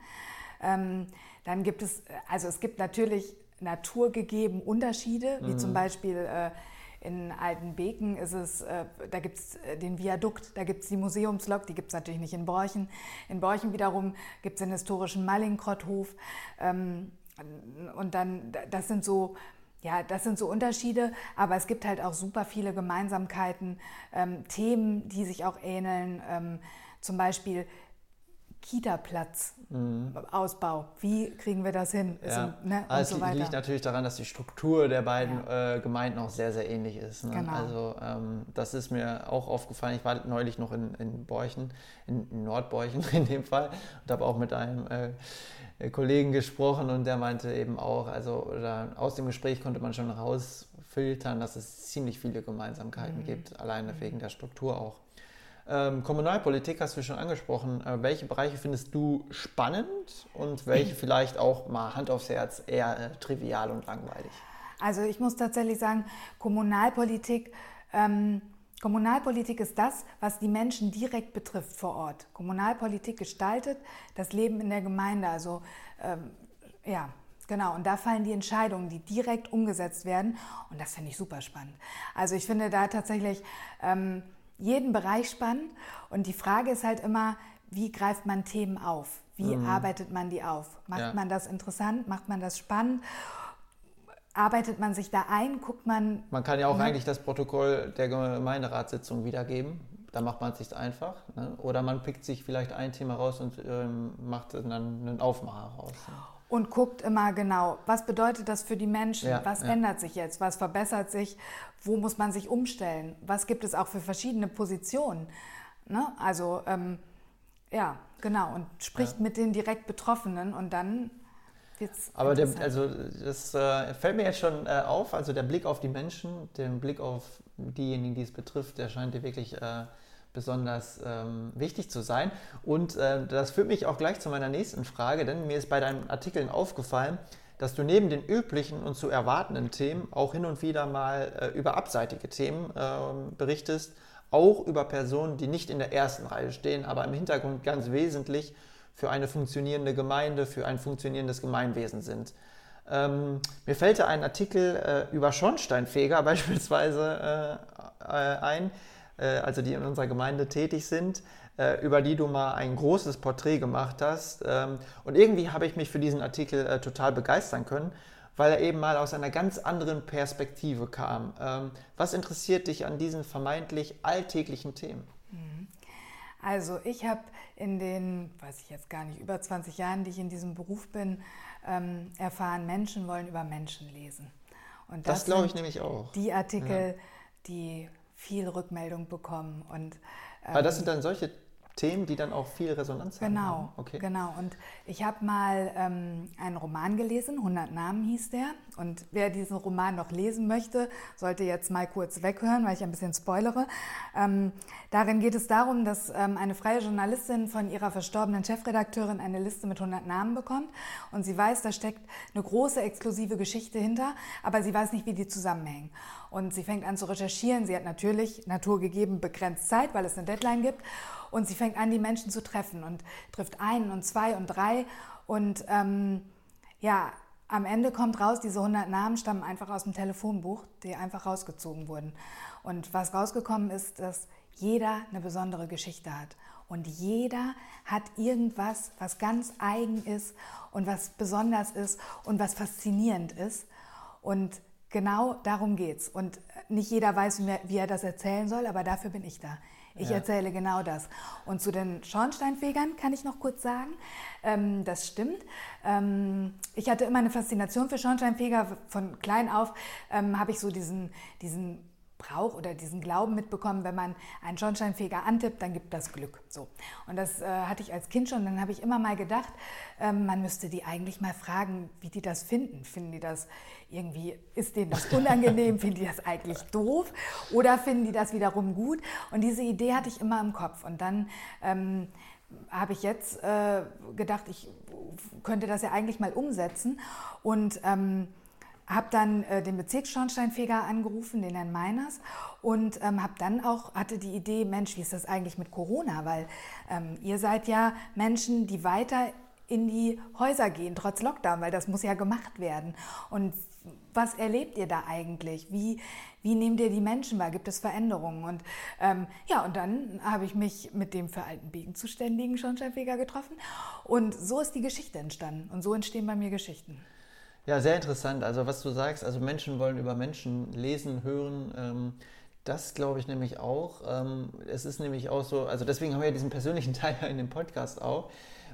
Ähm, dann gibt es, also es gibt natürlich naturgegeben Unterschiede, wie mhm. zum Beispiel äh, in Altenbeken ist es, äh, da gibt es äh, den Viadukt, da gibt es die Museumslok, die gibt es natürlich nicht in Borchen. In Borchen wiederum gibt es den historischen Mallinckrotthof. Ähm, und dann, das sind so ja, das sind so Unterschiede, aber es gibt halt auch super viele Gemeinsamkeiten, ähm, Themen, die sich auch ähneln. Ähm, zum Beispiel Kita-Platz, mhm. Ausbau. Wie kriegen wir das hin? Ja. So, ne? also so liegt natürlich daran, dass die Struktur der beiden ja. äh, Gemeinden auch sehr, sehr ähnlich ist. Ne? Genau. Also ähm, das ist mir auch aufgefallen. Ich war neulich noch in, in Borchen, in, in Nordborchen in dem Fall und habe auch mit einem äh, äh, Kollegen gesprochen und der meinte eben auch, also oder aus dem Gespräch konnte man schon rausfiltern, dass es ziemlich viele Gemeinsamkeiten mhm. gibt, alleine mhm. wegen der Struktur auch. Ähm, Kommunalpolitik hast du schon angesprochen. Äh, welche Bereiche findest du spannend und welche vielleicht auch mal Hand aufs Herz eher äh, trivial und langweilig? Also ich muss tatsächlich sagen, Kommunalpolitik ähm, Kommunalpolitik ist das, was die Menschen direkt betrifft vor Ort. Kommunalpolitik gestaltet das Leben in der Gemeinde. Also ähm, ja, genau. Und da fallen die Entscheidungen, die direkt umgesetzt werden. Und das finde ich super spannend. Also ich finde da tatsächlich ähm, jeden Bereich spannend. Und die Frage ist halt immer, wie greift man Themen auf? Wie mhm. arbeitet man die auf? Macht ja. man das interessant? Macht man das spannend? arbeitet man sich da ein, guckt man. Man kann ja auch ne? eigentlich das Protokoll der Gemeinderatssitzung wiedergeben. Da macht man es sich einfach. Ne? Oder man pickt sich vielleicht ein Thema raus und ähm, macht dann einen Aufmacher raus. Ne? Und guckt immer genau, was bedeutet das für die Menschen? Ja, was ja. ändert sich jetzt? Was verbessert sich? Wo muss man sich umstellen? Was gibt es auch für verschiedene Positionen? Ne? Also, ähm, ja, genau. Und spricht ja. mit den direkt Betroffenen und dann Jetzt Aber der, also das äh, fällt mir jetzt schon äh, auf, also der Blick auf die Menschen, der Blick auf diejenigen, die es betrifft, der scheint dir wirklich äh, besonders ähm, wichtig zu sein. Und äh, das führt mich auch gleich zu meiner nächsten Frage, denn mir ist bei deinen Artikeln aufgefallen, dass du neben den üblichen und zu erwartenden Themen auch hin und wieder mal äh, über abseitige Themen ähm, berichtest, auch über Personen, die nicht in der ersten Reihe stehen, aber im Hintergrund ganz wesentlich für eine funktionierende Gemeinde, für ein funktionierendes Gemeinwesen sind. Ähm, mir fällt ein Artikel äh, über Schornsteinfeger beispielsweise äh, äh, ein, äh, also die in unserer Gemeinde tätig sind, äh, über die du mal ein großes Porträt gemacht hast. Ähm, und irgendwie habe ich mich für diesen Artikel äh, total begeistern können, weil er eben mal aus einer ganz anderen Perspektive kam. Ähm, was interessiert dich an diesen vermeintlich alltäglichen Themen? Mhm. Also ich habe in den, weiß ich jetzt gar nicht, über 20 Jahren, die ich in diesem Beruf bin, ähm, erfahren, Menschen wollen über Menschen lesen. Und das, das glaube ich nämlich auch. Die Artikel, ja. die viel Rückmeldung bekommen. Und, Weil das sind dann solche Themen, die dann auch viel Resonanz haben. Genau, okay. genau. Und ich habe mal ähm, einen Roman gelesen, 100 Namen hieß der. Und wer diesen Roman noch lesen möchte, sollte jetzt mal kurz weghören, weil ich ein bisschen spoilere. Ähm, darin geht es darum, dass ähm, eine freie Journalistin von ihrer verstorbenen Chefredakteurin eine Liste mit 100 Namen bekommt. Und sie weiß, da steckt eine große exklusive Geschichte hinter, aber sie weiß nicht, wie die zusammenhängen. Und sie fängt an zu recherchieren. Sie hat natürlich naturgegeben begrenzt Zeit, weil es eine Deadline gibt. Und sie fängt an, die Menschen zu treffen und trifft einen und zwei und drei. Und ähm, ja, am Ende kommt raus, diese 100 Namen stammen einfach aus dem Telefonbuch, die einfach rausgezogen wurden. Und was rausgekommen ist, dass jeder eine besondere Geschichte hat. Und jeder hat irgendwas, was ganz eigen ist und was besonders ist und was faszinierend ist. Und genau darum geht's. Und nicht jeder weiß, wie er das erzählen soll, aber dafür bin ich da. Ich ja. erzähle genau das. Und zu den Schornsteinfegern kann ich noch kurz sagen, ähm, das stimmt. Ähm, ich hatte immer eine Faszination für Schornsteinfeger. Von klein auf ähm, habe ich so diesen, diesen Brauch oder diesen Glauben mitbekommen, wenn man einen Schornsteinfeger antippt, dann gibt das Glück. So. Und das äh, hatte ich als Kind schon. Dann habe ich immer mal gedacht, ähm, man müsste die eigentlich mal fragen, wie die das finden. Finden die das irgendwie, ist denen das unangenehm? finden die das eigentlich doof? Oder finden die das wiederum gut? Und diese Idee hatte ich immer im Kopf. Und dann ähm, habe ich jetzt äh, gedacht, ich könnte das ja eigentlich mal umsetzen. Und ähm, habe dann äh, den Bezirksschornsteinfeger angerufen, den Herrn Meiners, und ähm, habe dann auch, hatte die Idee, Mensch, wie ist das eigentlich mit Corona? Weil ähm, ihr seid ja Menschen, die weiter in die Häuser gehen, trotz Lockdown, weil das muss ja gemacht werden. Und was erlebt ihr da eigentlich? Wie, wie nehmt ihr die Menschen wahr? Gibt es Veränderungen? Und ähm, ja, und dann habe ich mich mit dem für Altenbeken zuständigen Schornsteinfeger getroffen. Und so ist die Geschichte entstanden. Und so entstehen bei mir Geschichten. Ja, sehr interessant. Also was du sagst, also Menschen wollen über Menschen lesen, hören. Ähm, das glaube ich nämlich auch. Ähm, es ist nämlich auch so, also deswegen haben wir diesen persönlichen Teil in dem Podcast auch,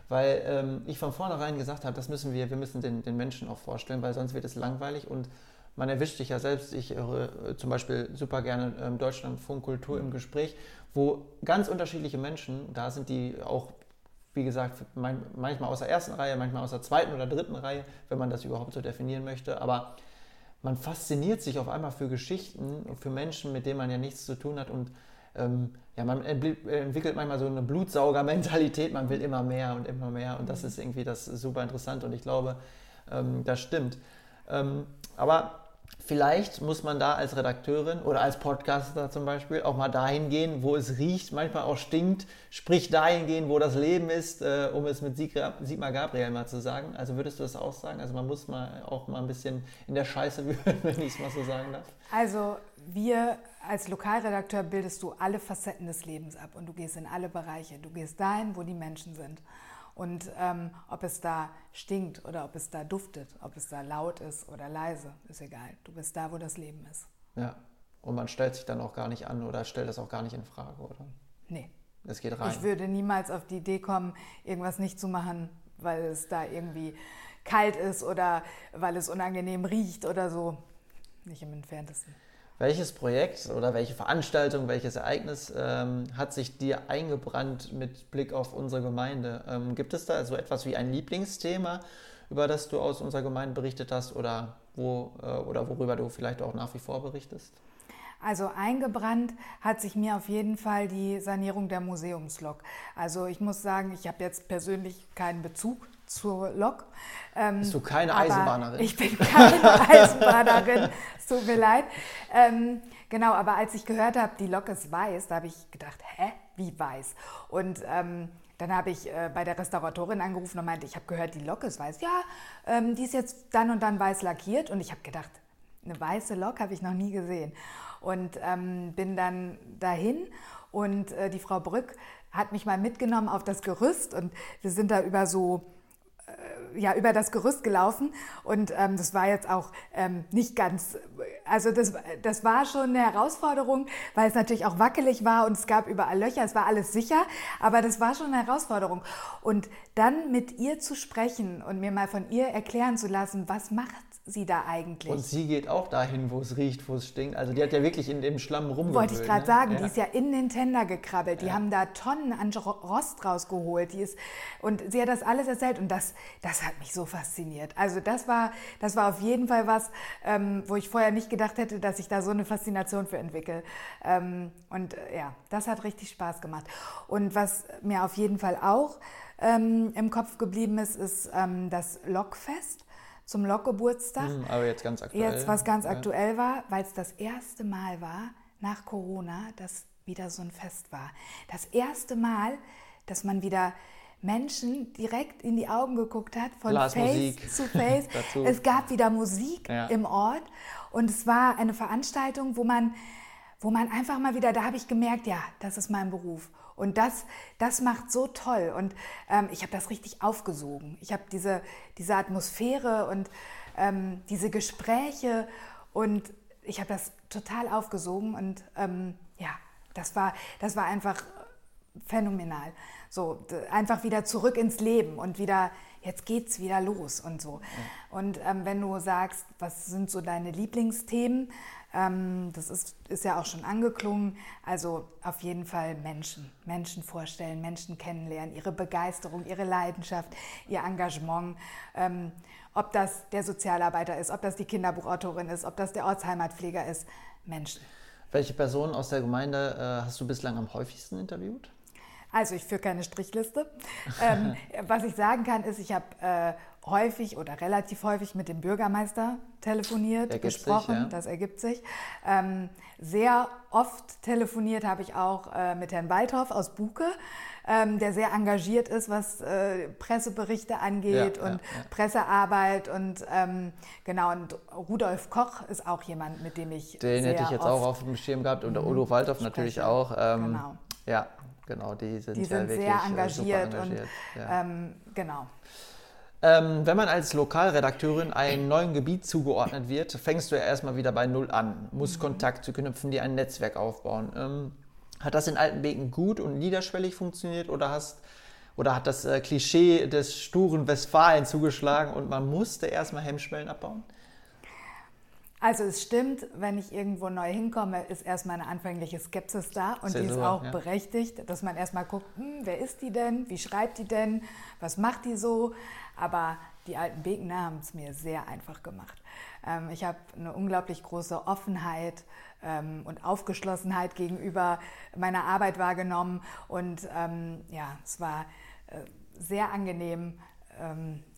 weil ähm, ich von vornherein gesagt habe, das müssen wir, wir müssen den, den Menschen auch vorstellen, weil sonst wird es langweilig und man erwischt sich ja selbst. Ich höre äh, zum Beispiel super gerne ähm, Deutschlandfunk Kultur im Gespräch, wo ganz unterschiedliche Menschen da sind, die auch wie gesagt, manchmal aus der ersten Reihe, manchmal aus der zweiten oder dritten Reihe, wenn man das überhaupt so definieren möchte. Aber man fasziniert sich auf einmal für Geschichten, für Menschen, mit denen man ja nichts zu tun hat. Und ähm, ja, man entwickelt manchmal so eine Blutsauger-Mentalität, man will immer mehr und immer mehr. Und das ist irgendwie das super interessant. Und ich glaube, ähm, das stimmt. Ähm, aber Vielleicht muss man da als Redakteurin oder als Podcaster zum Beispiel auch mal dahin gehen, wo es riecht, manchmal auch stinkt, sprich dahin gehen, wo das Leben ist, äh, um es mit Sigmar Gabriel mal zu sagen. Also würdest du das auch sagen? Also man muss mal auch mal ein bisschen in der Scheiße wühlen, wenn ich es mal so sagen darf. Also wir als Lokalredakteur bildest du alle Facetten des Lebens ab und du gehst in alle Bereiche. Du gehst dahin, wo die Menschen sind. Und ähm, ob es da stinkt oder ob es da duftet, ob es da laut ist oder leise, ist egal. Du bist da, wo das Leben ist. Ja. Und man stellt sich dann auch gar nicht an oder stellt das auch gar nicht in Frage, oder? Nee. Es geht rein. Ich würde niemals auf die Idee kommen, irgendwas nicht zu machen, weil es da irgendwie kalt ist oder weil es unangenehm riecht oder so. Nicht im entferntesten. Welches Projekt oder welche Veranstaltung, welches Ereignis ähm, hat sich dir eingebrannt mit Blick auf unsere Gemeinde? Ähm, gibt es da so etwas wie ein Lieblingsthema, über das du aus unserer Gemeinde berichtet hast oder, wo, äh, oder worüber du vielleicht auch nach wie vor berichtest? Also eingebrannt hat sich mir auf jeden Fall die Sanierung der Museumslok. Also ich muss sagen, ich habe jetzt persönlich keinen Bezug zur Lok. Ähm, Bist du keine Eisenbahnerin? Ich bin keine Eisenbahnerin, es tut mir leid. Ähm, genau, aber als ich gehört habe, die Lok ist weiß, da habe ich gedacht, hä, wie weiß? Und ähm, dann habe ich äh, bei der Restauratorin angerufen und meinte, ich habe gehört, die Lok ist weiß. Ja, ähm, die ist jetzt dann und dann weiß lackiert. Und ich habe gedacht, eine weiße Lok habe ich noch nie gesehen. Und ähm, bin dann dahin und äh, die Frau Brück hat mich mal mitgenommen auf das Gerüst und wir sind da über so äh, ja, über das Gerüst gelaufen und ähm, das war jetzt auch ähm, nicht ganz, also das, das war schon eine Herausforderung, weil es natürlich auch wackelig war und es gab überall Löcher, es war alles sicher, aber das war schon eine Herausforderung. Und dann mit ihr zu sprechen und mir mal von ihr erklären zu lassen, was macht sie da eigentlich? Und sie geht auch dahin, wo es riecht, wo es stinkt. Also die hat ja wirklich in dem Schlamm rumgewühlt. Wollte ich gerade ne? sagen, ja. die ist ja in den Tender gekrabbelt. Die ja. haben da Tonnen an Rost rausgeholt. Die ist, und sie hat das alles erzählt und das, das hat mich so fasziniert. Also das war, das war auf jeden Fall was, ähm, wo ich vorher nicht gedacht hätte, dass ich da so eine Faszination für entwickle. Ähm, und äh, ja, das hat richtig Spaß gemacht. Und was mir auf jeden Fall auch ähm, im Kopf geblieben ist, ist ähm, das Lokfest zum Lokgeburtstag. Hm, aber jetzt ganz aktuell. Jetzt, was ganz aktuell war, weil es das erste Mal war, nach Corona, dass wieder so ein Fest war. Das erste Mal, dass man wieder Menschen direkt in die Augen geguckt hat, von Face Musik. zu Face. es gab wieder Musik ja. im Ort und es war eine Veranstaltung, wo man, wo man einfach mal wieder, da habe ich gemerkt, ja, das ist mein Beruf. Und das, das macht so toll. Und ähm, ich habe das richtig aufgesogen. Ich habe diese, diese Atmosphäre und ähm, diese Gespräche und ich habe das total aufgesogen. Und ähm, ja, das war, das war einfach phänomenal. So, einfach wieder zurück ins Leben und wieder, jetzt geht's wieder los und so. Und ähm, wenn du sagst, was sind so deine Lieblingsthemen, das ist, ist ja auch schon angeklungen. Also auf jeden Fall Menschen. Menschen vorstellen, Menschen kennenlernen, ihre Begeisterung, ihre Leidenschaft, ihr Engagement. Ähm, ob das der Sozialarbeiter ist, ob das die Kinderbuchautorin ist, ob das der Ortsheimatpfleger ist. Menschen. Welche Personen aus der Gemeinde äh, hast du bislang am häufigsten interviewt? Also ich führe keine Strichliste. ähm, was ich sagen kann, ist, ich habe äh, häufig oder relativ häufig mit dem Bürgermeister telefoniert, ergibt gesprochen. Sich, ja. Das ergibt sich. Ähm, sehr oft telefoniert habe ich auch äh, mit Herrn Waldhoff aus Buke, ähm, der sehr engagiert ist, was äh, Presseberichte angeht ja, und ja, Pressearbeit und ähm, genau. Und Rudolf Koch ist auch jemand, mit dem ich den hätte ich jetzt auch auf dem Schirm gehabt und mhm. Udo Waldhoff natürlich auch. Ähm, genau. Ja, Genau, die sind, die sind ja sehr äh, engagiert, engagiert, und ähm, genau. Ähm, wenn man als Lokalredakteurin einem neuen Gebiet zugeordnet wird, fängst du ja erstmal wieder bei Null an, musst mhm. Kontakt zu knüpfen, dir ein Netzwerk aufbauen. Ähm, hat das in Altenbeken gut und niederschwellig funktioniert oder hast oder hat das äh, Klischee des sturen Westfalen zugeschlagen und man musste erstmal Hemmschwellen abbauen? Also es stimmt, wenn ich irgendwo neu hinkomme, ist erstmal eine anfängliche Skepsis da und Sehr die ist auch ja. berechtigt, dass man erstmal guckt, hm, wer ist die denn, wie schreibt die denn, was macht die so. Aber die alten Bekener haben es mir sehr einfach gemacht. Ähm, ich habe eine unglaublich große Offenheit ähm, und Aufgeschlossenheit gegenüber meiner Arbeit wahrgenommen und ähm, ja, es war äh, sehr angenehm,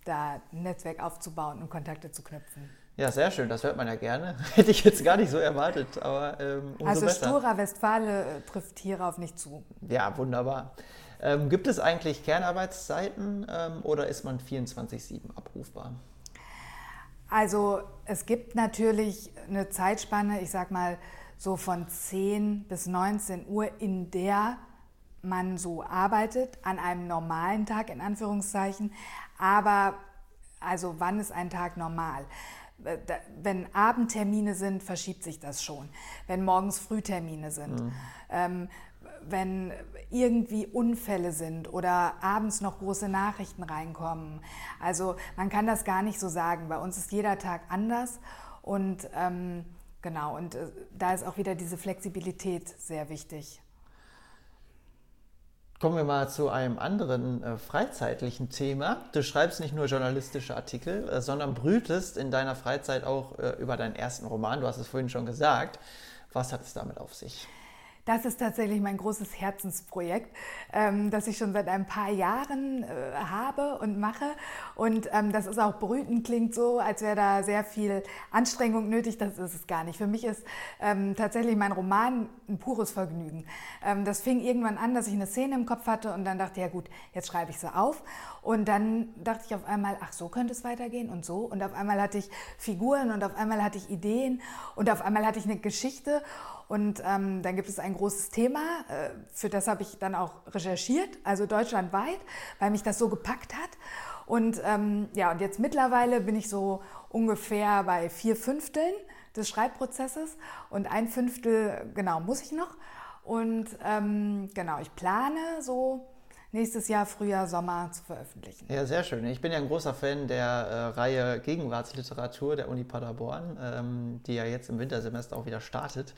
da ein Netzwerk aufzubauen und Kontakte zu knüpfen. Ja, sehr schön, das hört man ja gerne. Hätte ich jetzt gar nicht so erwartet, aber ähm, umso also besser. Sturer Westfale äh, trifft hierauf nicht zu. Ja, wunderbar. Ähm, gibt es eigentlich Kernarbeitszeiten ähm, oder ist man 24-7 abrufbar? Also es gibt natürlich eine Zeitspanne, ich sag mal so von 10 bis 19 Uhr, in der man so arbeitet, an einem normalen Tag in Anführungszeichen. Aber also wann ist ein Tag normal? Äh, wenn Abendtermine sind, verschiebt sich das schon. Wenn morgens Frühtermine sind, mhm. ähm, wenn irgendwie Unfälle sind oder abends noch große Nachrichten reinkommen. Also man kann das gar nicht so sagen. Bei uns ist jeder Tag anders und ähm, genau, und äh, da ist auch wieder diese Flexibilität sehr wichtig. Kommen wir mal zu einem anderen äh, freizeitlichen Thema. Du schreibst nicht nur journalistische Artikel, äh, sondern brütest in deiner Freizeit auch äh, über deinen ersten Roman. Du hast es vorhin schon gesagt. Was hat es damit auf sich? Das ist tatsächlich mein großes Herzensprojekt, ähm, das ich schon seit ein paar Jahren äh, habe und mache. Und ähm, das ist auch brüten, klingt so, als wäre da sehr viel Anstrengung nötig. Das ist es gar nicht. Für mich ist ähm, tatsächlich mein Roman ein pures Vergnügen. Ähm, das fing irgendwann an, dass ich eine Szene im Kopf hatte und dann dachte, ja gut, jetzt schreibe ich sie auf. Und dann dachte ich auf einmal, ach, so könnte es weitergehen und so. Und auf einmal hatte ich Figuren und auf einmal hatte ich Ideen und auf einmal hatte ich eine Geschichte. Und ähm, dann gibt es ein großes Thema, äh, für das habe ich dann auch recherchiert, also deutschlandweit, weil mich das so gepackt hat. Und ähm, ja, und jetzt mittlerweile bin ich so ungefähr bei vier Fünfteln des Schreibprozesses und ein Fünftel, genau, muss ich noch. Und ähm, genau, ich plane so nächstes Jahr Frühjahr, Sommer zu veröffentlichen. Ja, sehr schön. Ich bin ja ein großer Fan der äh, Reihe Gegenwartsliteratur der Uni Paderborn, ähm, die ja jetzt im Wintersemester auch wieder startet,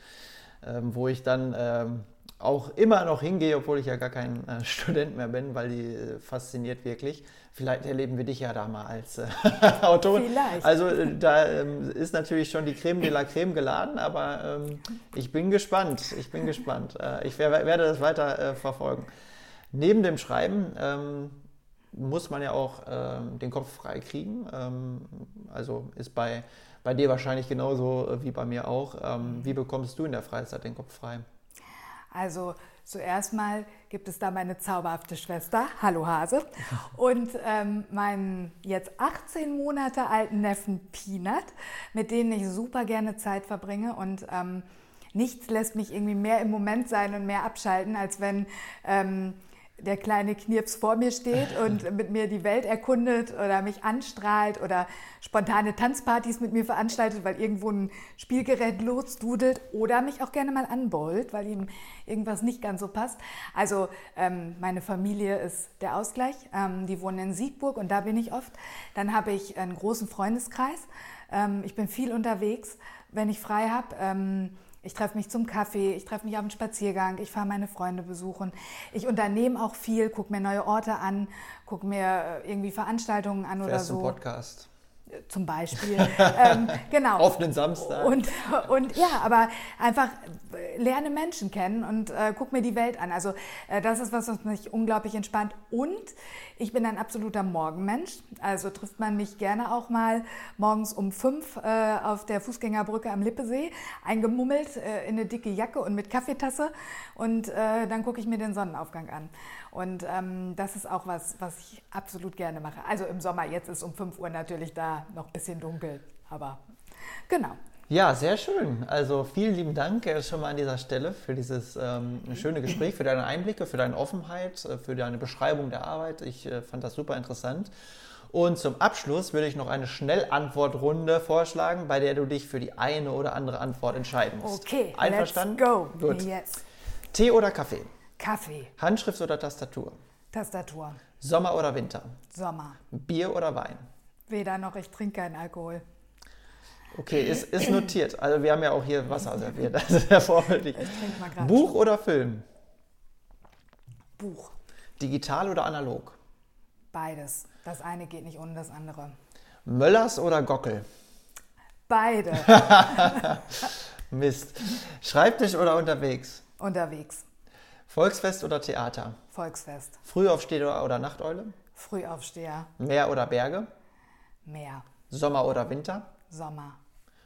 ähm, wo ich dann ähm, auch immer noch hingehe, obwohl ich ja gar kein äh, Student mehr bin, weil die äh, fasziniert wirklich. Vielleicht erleben wir dich ja da mal als äh, Autorin. Vielleicht. Also äh, da ähm, ist natürlich schon die Creme de la Creme geladen, aber ähm, ich bin gespannt. Ich bin gespannt. Äh, ich werde das weiter äh, verfolgen. Neben dem Schreiben ähm, muss man ja auch ähm, den Kopf frei kriegen. Ähm, also ist bei, bei dir wahrscheinlich genauso äh, wie bei mir auch. Ähm, wie bekommst du in der Freizeit den Kopf frei? Also zuerst mal gibt es da meine zauberhafte Schwester, hallo Hase, und ähm, meinen jetzt 18 Monate alten Neffen Peanut, mit denen ich super gerne Zeit verbringe und ähm, nichts lässt mich irgendwie mehr im Moment sein und mehr abschalten, als wenn ähm, der kleine Knirps vor mir steht und mit mir die Welt erkundet oder mich anstrahlt oder spontane Tanzpartys mit mir veranstaltet, weil irgendwo ein Spielgerät losdudelt oder mich auch gerne mal anbeult, weil ihm irgendwas nicht ganz so passt. Also ähm, meine Familie ist der Ausgleich. Ähm, die wohnen in Siegburg und da bin ich oft. Dann habe ich einen großen Freundeskreis. Ähm, ich bin viel unterwegs, wenn ich frei habe. Ich treffe mich zum Kaffee, ich treffe mich auf einen Spaziergang, ich fahre meine Freunde besuchen. Ich unternehme auch viel, gucke mir neue Orte an, gucke mir äh, irgendwie Veranstaltungen an oder so. Podcast. Zum Beispiel. ähm, genau. Auf den Samstag. Und, und ja, aber einfach äh, lerne Menschen kennen und äh, guck mir die Welt an. Also äh, das ist was, was mich unglaublich entspannt. Und ich bin ein absoluter Morgenmensch. Also trifft man mich gerne auch mal morgens um fünf äh, auf der Fußgängerbrücke am Lippesee, eingemummelt äh, in eine dicke Jacke und mit Kaffeetasse. Und äh, dann gucke ich mir den Sonnenaufgang an. Und ähm, das ist auch was, was ich absolut gerne mache. Also im Sommer, jetzt ist um 5 Uhr natürlich da noch ein bisschen dunkel, aber genau. Ja, sehr schön. Also vielen lieben Dank schon mal an dieser Stelle für dieses ähm, schöne Gespräch, für deine Einblicke, für deine Offenheit, äh, für deine Beschreibung der Arbeit. Ich äh, fand das super interessant. Und zum Abschluss würde ich noch eine Schnellantwortrunde vorschlagen, bei der du dich für die eine oder andere Antwort entscheiden musst. Okay, Einverstanden? let's go. Gut. Yes. Tee oder Kaffee? Kaffee. Handschrift oder Tastatur? Tastatur. Sommer oder Winter? Sommer. Bier oder Wein? Weder noch, ich trinke keinen Alkohol. Okay, ist, ist notiert. Also wir haben ja auch hier Wasser serviert. Das ist ja vorbildlich. Ich trinke mal gerade. Buch oder Film? Buch. Digital oder analog? Beides. Das eine geht nicht ohne das andere. Möllers oder Gockel? Beide. Mist. Schreibtisch oder unterwegs? Unterwegs. Volksfest oder Theater? Volksfest. Frühaufsteher oder Nachteule? Frühaufsteher. Meer oder Berge? Meer. Sommer oder Winter? Sommer.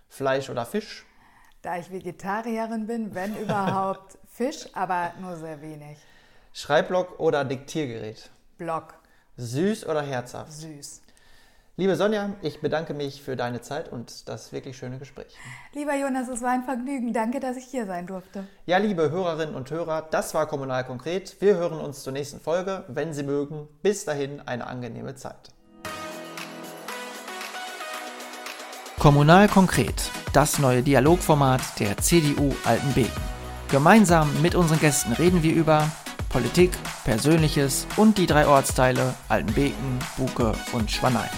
Fleisch oder Fisch? Da ich Vegetarierin bin, wenn überhaupt Fisch, aber nur sehr wenig. Schreibblock oder Diktiergerät? Block. Süß oder herzhaft? Süß. Liebe Sonja, ich bedanke mich für deine Zeit und das wirklich schöne Gespräch. Lieber Jonas, es war ein Vergnügen. Danke, dass ich hier sein durfte. Ja, liebe Hörerinnen und Hörer, das war Kommunal konkret. Wir hören uns zur nächsten Folge, wenn Sie mögen. Bis dahin eine angenehme Zeit. Kommunal konkret, das neue Dialogformat der CDU Altenbeken. Gemeinsam mit unseren Gästen reden wir über Politik, Persönliches und die drei Ortsteile Altenbeken, Buke und Schwanein.